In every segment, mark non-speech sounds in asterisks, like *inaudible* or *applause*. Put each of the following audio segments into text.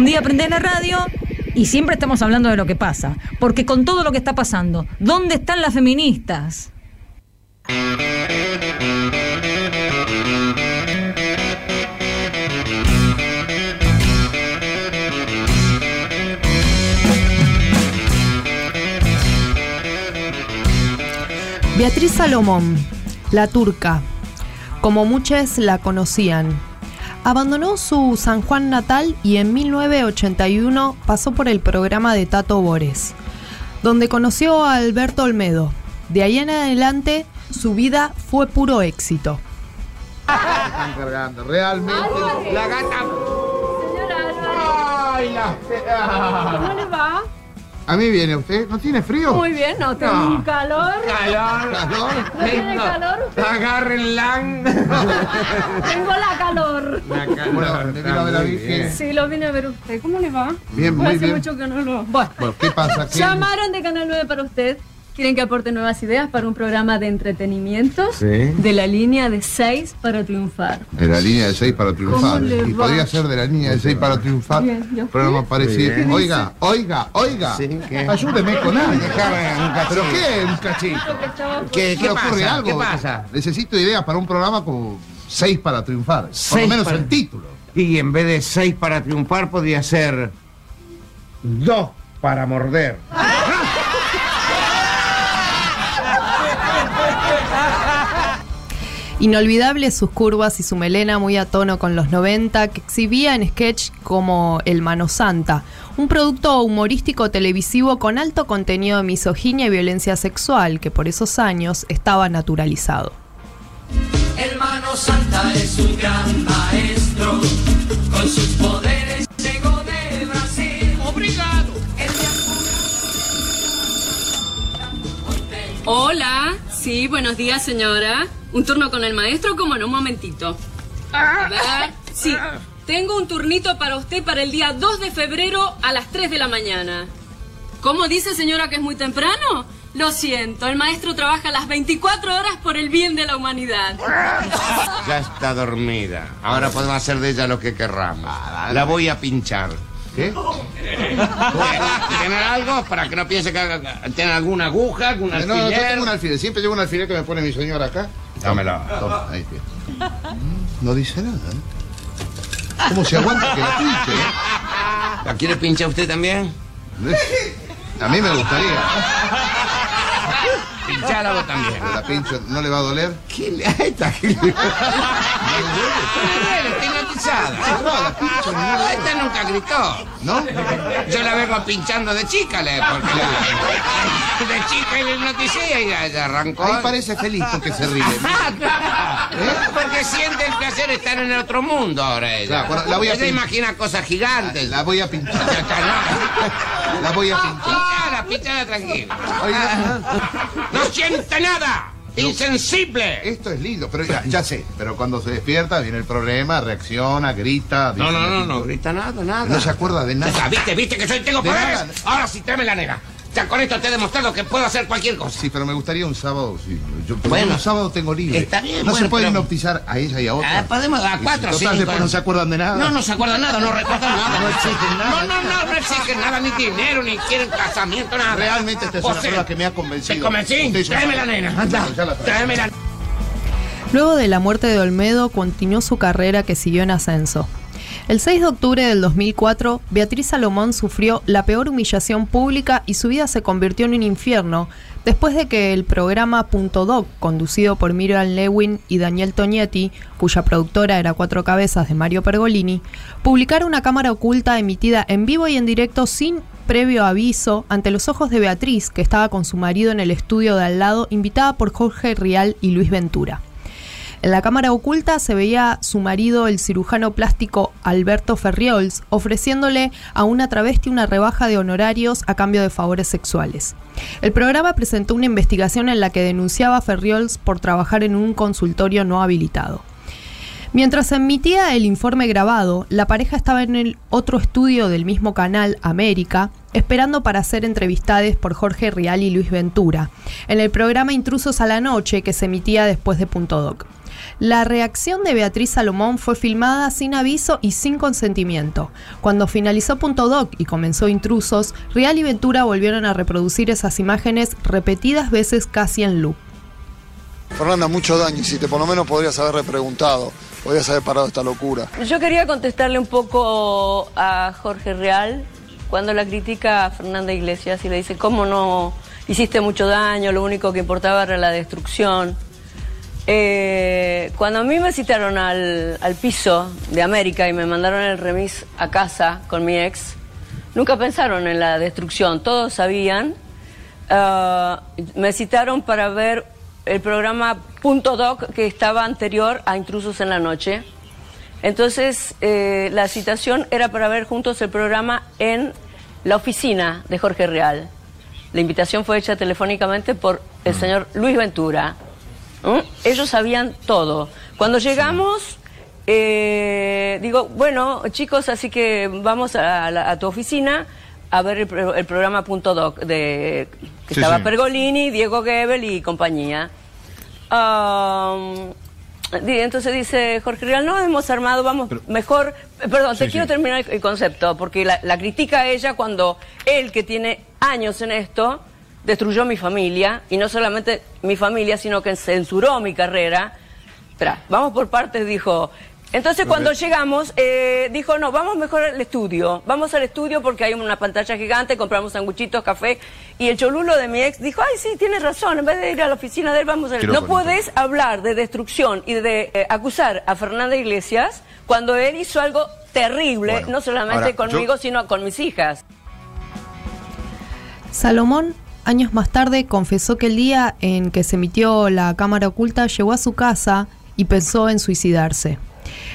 Un día prende la radio y siempre estamos hablando de lo que pasa. Porque con todo lo que está pasando, ¿dónde están las feministas? Beatriz Salomón, la turca, como muchos la conocían, abandonó su San Juan natal y en 1981 pasó por el programa de Tato Bores, donde conoció a Alberto Olmedo. De ahí en adelante, su vida fue puro éxito. Están cargando, realmente. La gata. Ay, la ¿Cómo le va? A mí viene usted. ¿No tiene frío? Muy bien, no, tengo No. un calor. Calor. ¿No tiene calor usted? Agárrenla. *laughs* Tengo la calor. Bueno, me vino a ver a Virgen. Sí, lo vine a ver usted. ¿Cómo le va? Bien, muy hace bien. mucho que no lo... Bueno, Bueno, ¿qué pasa? ¿Qué- llamaron de Canal 9 para usted. ¿Quieren que aporte nuevas ideas para un programa de entretenimientos? Sí. De la línea de 6 para triunfar. De la línea de 6 para triunfar. ¿Cómo le Y va? podría ser de la línea de 6 para triunfar. Bien, Programa parecido. Oiga, oiga, oiga. Ayúdeme con algo. ¿Pero qué? Un cachito. ¿Qué- ¿Se qué le ocurre pasa? algo? ¿Qué pasa? Necesito ideas para un programa como 6 para triunfar. Por lo menos para- el título. Y en vez de seis para triunfar, podría ser dos para morder. Inolvidables sus curvas y su melena muy a tono con los 90 que exhibía en sketch como El Mano Santa, un producto humorístico televisivo con alto contenido de misoginia y violencia sexual que por esos años estaba naturalizado. Hermano Santa es un gran maestro, con sus poderes llegó de Brasil. Obrigado. Hola, sí, buenos días señora. ¿Un turno con el maestro? Como en un momentito. A ver, sí, tengo un turnito para usted para el día 2 de febrero a las 3 de la mañana. ¿Cómo dice señora que es muy temprano? Lo siento, el maestro trabaja las 24 horas por el bien de la humanidad. Ya está dormida. Ahora podemos hacer de ella lo que querramos. La voy a pinchar. ¿Qué? ¿Tener algo para que no piense que tiene alguna aguja, algún No, no, yo alfiler? tengo un alfiler. Siempre llevo un alfiler que me pone mi señora acá. Dámelo. Toma, ahí está. Mm, No dice nada. ¿eh? ¿Cómo se aguanta que la pinche? eh? ¿La quiere pinchar usted también? A mí me gustaría. Pinchala vos también. La pincho, ¿no le va a doler? ¿Qué le ahí está? ¿Qué le duele? Está hipnotizada. No, la pincho, Ah, Esta nunca gritó. ¿No? Yo la vengo pinchando de chica, le, porque la, de chica le hipnoticé y ya, ya arrancó. Ahí parece feliz porque se ríe. Porque siente el placer de estar en el otro mundo ahora ella. Claro, la voy a ella imagina cosas gigantes. La voy a pinchar. La voy a pinchar. Pinchala, pinchala tranquila. ¡No siente nada! ¡Insensible! esto es lindo, pero ya, ya sé. Pero cuando se despierta viene el problema, reacciona, grita. No, dice- no, no, no grita nada, nada. No se acuerda de Ya está, nada. ¿Viste, viste que soy tengo De poderes? Ahora sí, tráeme la nega. Ya con esto te he demostrado que puedo hacer cualquier cosa. Sí, pero me gustaría un sábado. Sí. Yo, porque Bueno. un sábado tengo libre. Está bien, No bueno, se puede pero- hipnotizar a ella y a otra. Ah, podemos si cuatro, total, cinco. después no se acuerdan de nada. No, no se acuerdan nada, no recuerdan nada. No exigen nada. No, no, no, no exigen nada, ni dinero, ni quieren casamiento, nada. Realmente esta es una O sea, prueba que me ha convencido. ¿Te convencí? Tráeme la nena, anda. Tráeme la Luego de la muerte de Olmedo, continuó su carrera que siguió en ascenso. El 6 de octubre del 2004, Beatriz Salomón sufrió la peor humillación pública y su vida se convirtió en un infierno después de que el programa Punto Doc, conducido por Miriam Lewin y Daniel Tonietti, cuya productora era Cuatro Cabezas de Mario Pergolini, publicara una cámara oculta emitida en vivo y en directo sin previo aviso ante los ojos de Beatriz, que estaba con su marido en el estudio de al lado, invitada por Jorge Rial y Luis Ventura. En la cámara oculta se veía su marido, el cirujano plástico Alberto Ferriols, ofreciéndole a una travesti una rebaja de honorarios a cambio de favores sexuales. El programa presentó una investigación en la que denunciaba a Ferriols por trabajar en un consultorio no habilitado. Mientras se emitía el informe grabado, la pareja estaba en el otro estudio del mismo canal, América, esperando para ser entrevistados por Jorge Rial y Luis Ventura, en el programa Intrusos a la Noche que se emitía después de Punto Doc. La reacción de Beatriz Salomón fue filmada sin aviso y sin consentimiento. Cuando finalizó Punto Doc y comenzó Intrusos, Real y Ventura volvieron a reproducir esas imágenes repetidas veces casi en loop. Fernanda, mucho daño y si te por lo menos podrías haber repreguntado, podrías haber parado esta locura. Yo quería contestarle un poco a Jorge Real cuando la critica a Fernanda Iglesias y le dice, ¿cómo no hiciste mucho daño? Lo único que importaba era la destrucción. Eh, cuando a mí me citaron al, al piso de América y me mandaron el remis a casa con mi ex, nunca pensaron en la destrucción, todos sabían. Ah, me citaron para ver el programa Punto Doc que estaba anterior a Intrusos en la Noche. Entonces, eh, la citación era para ver juntos el programa en la oficina de Jorge Real. La invitación fue hecha telefónicamente por el señor Luis Ventura. Ellos sabían todo. Cuando llegamos, eh, digo, bueno, chicos, así que vamos a, la- a tu oficina a ver el, pro- el programa Punto Doc de que Sí, estaba sí. Pergolini, Diego Gebel y compañía. Di- entonces dice Jorge Real, no hemos armado, vamos, mejor, eh, perdón, te quiero terminar el, el concepto, porque la, la critica a ella cuando él, que tiene años en esto, destruyó mi familia, y no solamente mi familia, sino que censuró mi carrera. Espera, vamos por partes, dijo. Entonces cuando llegamos, eh, dijo, no, vamos mejor al estudio, vamos al estudio porque hay una pantalla gigante, compramos sanguchitos, café, y el cholulo de mi ex dijo, ay, sí, tienes razón, en vez de ir a la oficina de él, vamos a... No puedes hablar de destrucción y de eh, acusar a Fernanda Iglesias cuando él hizo algo terrible, Bueno, no solamente ahora, conmigo, yo- sino con mis hijas. Salomón, años más tarde, confesó que el día en que se emitió la cámara oculta llegó a su casa y pensó en suicidarse.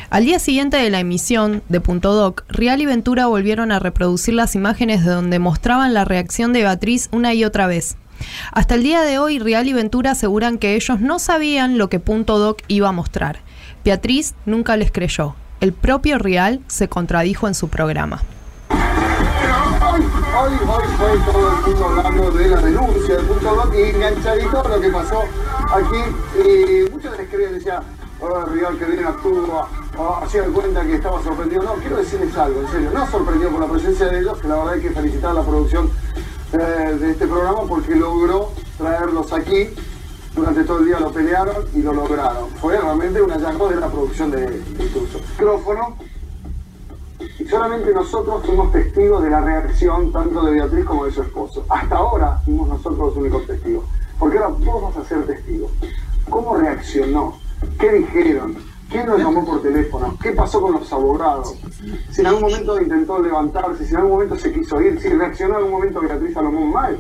Al día siguiente de la emisión de Punto Doc, Real y Ventura volvieron a reproducir las imágenes de donde mostraban la reacción de Beatriz una y otra vez. Hasta el día de hoy, Real y Ventura aseguran que ellos no sabían lo que Punto Doc iba a mostrar. Beatriz nunca les creyó. El propio Real se contradijo en su programa. Hoy, hoy, fue todo el mundo hablando de la denuncia del punto y enganchadito a lo que pasó aquí. Y muchos les querían decir, oh, Rial que bien actúa, oh, hacían cuenta que estaba sorprendido. No, quiero decirles algo, en serio, no sorprendido por la presencia de ellos, que la verdad hay que felicitar a la producción eh, de este programa porque logró traerlos aquí. Durante todo el día lo pelearon y lo lograron. Fue realmente un hallazgo de la producción de, de. Micrófono, solamente nosotros fuimos testigos de la reacción tanto de Beatriz como de su esposo. Hasta ahora fuimos nosotros los únicos testigos. Porque ahora vos vas a ser testigos. ¿Cómo reaccionó? ¿Qué dijeron? ¿Quién lo llamó por teléfono? ¿Qué pasó con los abogados? Si en algún momento intentó levantarse, si en algún momento se quiso ir, si reaccionó en algún momento Beatriz Salomón mal.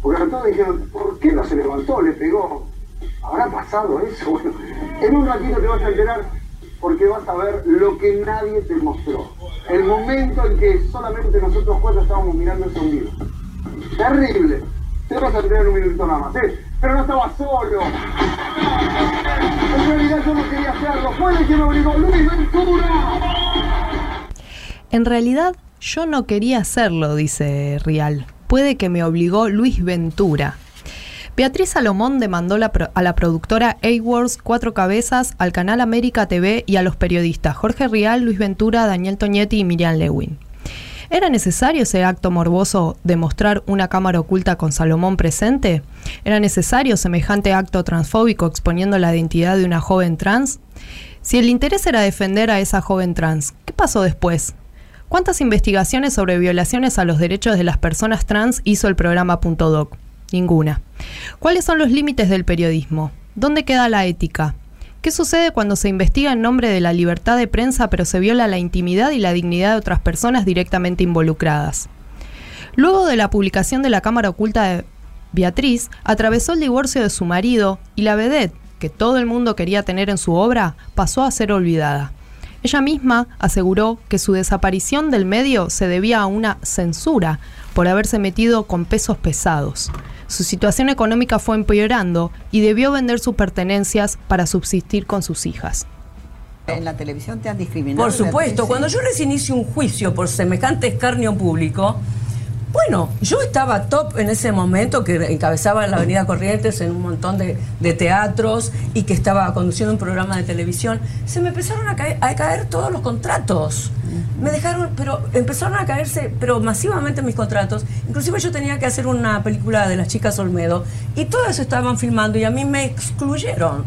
Porque a todos dijeron, ¿por qué no se levantó? ¿Le pegó? ¿Habrá pasado eso? *laughs* Bueno, en un ratito te vas a enterar porque vas a ver lo que nadie te mostró. El momento en que solamente nosotros cuatro estábamos mirando ese vivo. Terrible. Te vas a en un minutito nada más. ¿eh? Pero no estaba solo. En realidad yo no quería hacerlo. Fue el que me obligó Luis Ventura. En realidad, yo no quería hacerlo, dice Rial. Puede que me obligó Luis Ventura. Beatriz Salomón demandó a la productora A-Wars Cuatro Cabezas, al canal América TV y a los periodistas Jorge Rial, Luis Ventura, Daniel Toñetti y Miriam Lewin. ¿Era necesario ese acto morboso de mostrar una cámara oculta con Salomón presente? ¿Era necesario semejante acto transfóbico exponiendo la identidad de una joven trans? Si el interés era defender a esa joven trans, ¿qué pasó después? ¿Cuántas investigaciones sobre violaciones a los derechos de las personas trans hizo el programa Punto Doc? Ninguna. ¿Cuáles son los límites del periodismo? ¿Dónde queda la ética? ¿Qué sucede cuando se investiga en nombre de la libertad de prensa pero se viola la intimidad y la dignidad de otras personas directamente involucradas? Luego de la publicación de la cámara oculta de Beatriz, atravesó el divorcio de su marido y la vedette, que todo el mundo quería tener en su obra, pasó a ser olvidada. Ella misma aseguró que su desaparición del medio se debía a una censura por haberse metido con pesos pesados. Su situación económica fue empeorando y debió vender sus pertenencias para subsistir con sus hijas. En la televisión te han discriminado. Por supuesto, cuando yo les inicio un juicio por semejante escarnio público, Bueno, yo estaba top en ese momento que encabezaba la Avenida Corrientes en un montón de, de teatros y que estaba conduciendo un programa de televisión. Se me empezaron a caer, a caer todos los contratos. Me dejaron, pero empezaron a caerse, pero masivamente mis contratos. Inclusive yo tenía que hacer una película de las chicas Olmedo y todo eso estaban filmando y a mí me excluyeron.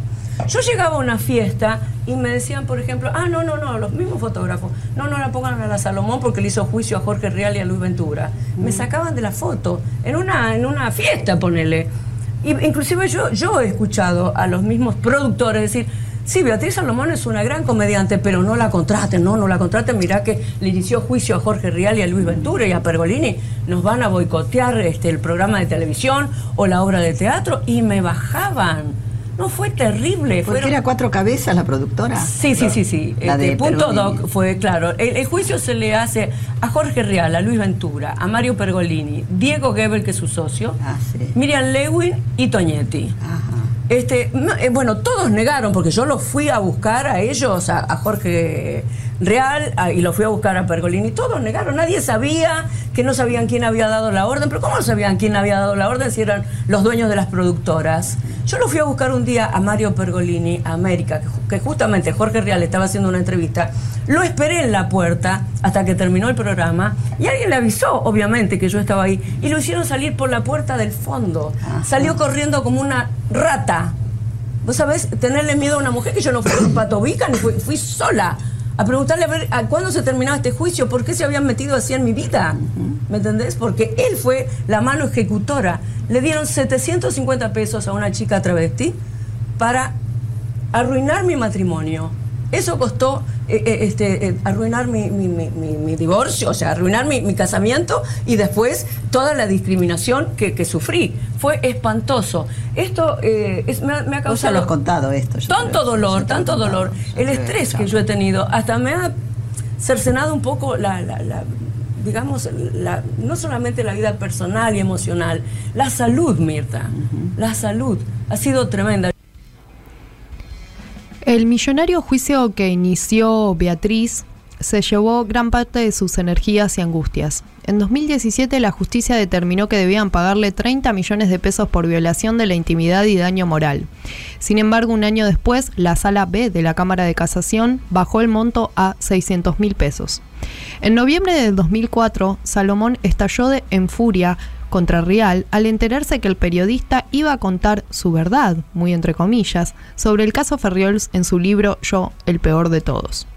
Yo llegaba a una fiesta y me decían, por ejemplo, ah, no, no, no, los mismos fotógrafos, no, no la pongan a la Salomón porque le hizo juicio a Jorge Real y a Luis Ventura. Me sacaban de la foto, en una, en una fiesta, ponele. Y, inclusive yo, yo he escuchado a los mismos productores decir, sí, Beatriz Salomón es una gran comediante, pero no la contraten, no, no la contraten, mirá que le inició juicio a Jorge Real y a Luis Ventura y a Pergolini, nos van a boicotear este, el programa de televisión o la obra de teatro, y me bajaban. No, fue terrible. ¿Porque fueron- era cuatro cabezas la productora? Sí, sí, sí, sí. La Este, de punto Pergolini. doc fue claro. El, el juicio se le hace a Jorge Real, a Luis Ventura, a Mario Pergolini, Diego Gebel, que es su socio, Ah, Miriam Lewin y Toñetti. Este, eh, bueno, todos negaron, porque yo los fui a buscar a ellos, a, a Jorge Real, a- y los fui a buscar a Pergolini. Todos negaron, nadie sabía, que no sabían quién había dado la orden. Pero ¿cómo sabían quién había dado la orden si eran los dueños de las productoras? Yo los fui a buscar un día a Mario Pergolini, a América, que, ju- que justamente Jorge Real estaba haciendo una entrevista. Lo esperé en la puerta hasta que terminó el programa y alguien le avisó, obviamente, que yo estaba ahí. Y lo hicieron salir por la puerta del fondo. Salió corriendo como una rata. Vos sabés, tenerle miedo a una mujer que yo no fui con patobica ni fui, fui sola a preguntarle a ver a cuándo se terminaba este juicio, por qué se habían metido así en mi vida. ¿Me entendés? Porque él fue la mano ejecutora. Le dieron 750 pesos a una chica travesti para arruinar mi matrimonio. Eso costó eh, eh, este, eh, arruinar mi, mi- mi- mi- mi divorcio, o sea, arruinar mi, mi casamiento y después toda la discriminación que, que sufrí. Fue espantoso. Esto eh, es- me, ha- me ha Vos ya causado lo has contado esto. tanto dolor, tanto contado. dolor. El estrés que yo he tenido hasta me ha cercenado un poco la, la- la- digamos, la- no solamente la vida personal y emocional, la salud, Mirta. La salud ha sido tremenda. El millonario juicio que inició Beatriz se llevó gran parte de sus energías y angustias. En 2017 la justicia determinó que debían pagarle 30 millones de pesos por violación de la intimidad y daño moral. Sin embargo, un año después, la sala B de la Cámara de Casación bajó el monto a 600 mil pesos. En noviembre del 2004, Salomón estalló de- en furia contra Rial al enterarse que el periodista iba a contar su verdad, muy entre comillas, sobre el caso Ferriols en su libro Yo, el peor de todos.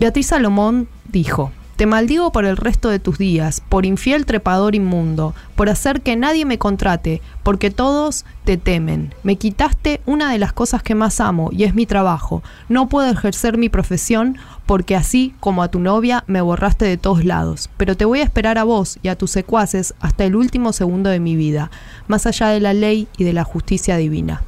Beatriz Salomón dijo, Te maldigo por el resto de tus días, por infiel trepador inmundo, por hacer que nadie me contrate, porque todos te temen. Me quitaste una de las cosas que más amo, y es mi trabajo. No puedo ejercer mi profesión porque así como a tu novia me borraste de todos lados. Pero te voy a esperar a vos y a tus secuaces hasta el último segundo de mi vida, más allá de la ley y de la justicia divina.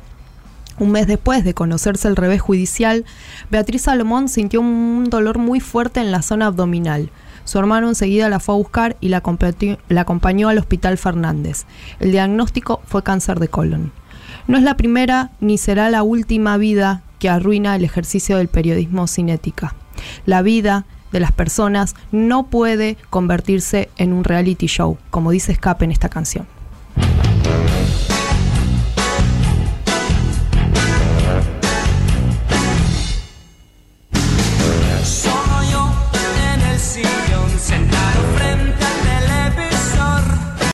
Un mes después de conocerse el revés judicial, Beatriz Salomón sintió un dolor muy fuerte en la zona abdominal. Su hermano enseguida la fue a buscar y la, acompañó- al Hospital Fernández. El diagnóstico fue cáncer de colon. No es la primera ni será la última vida que arruina el ejercicio del periodismo sin ética. La vida de las personas no puede convertirse en un reality show, como dice Escape en esta canción.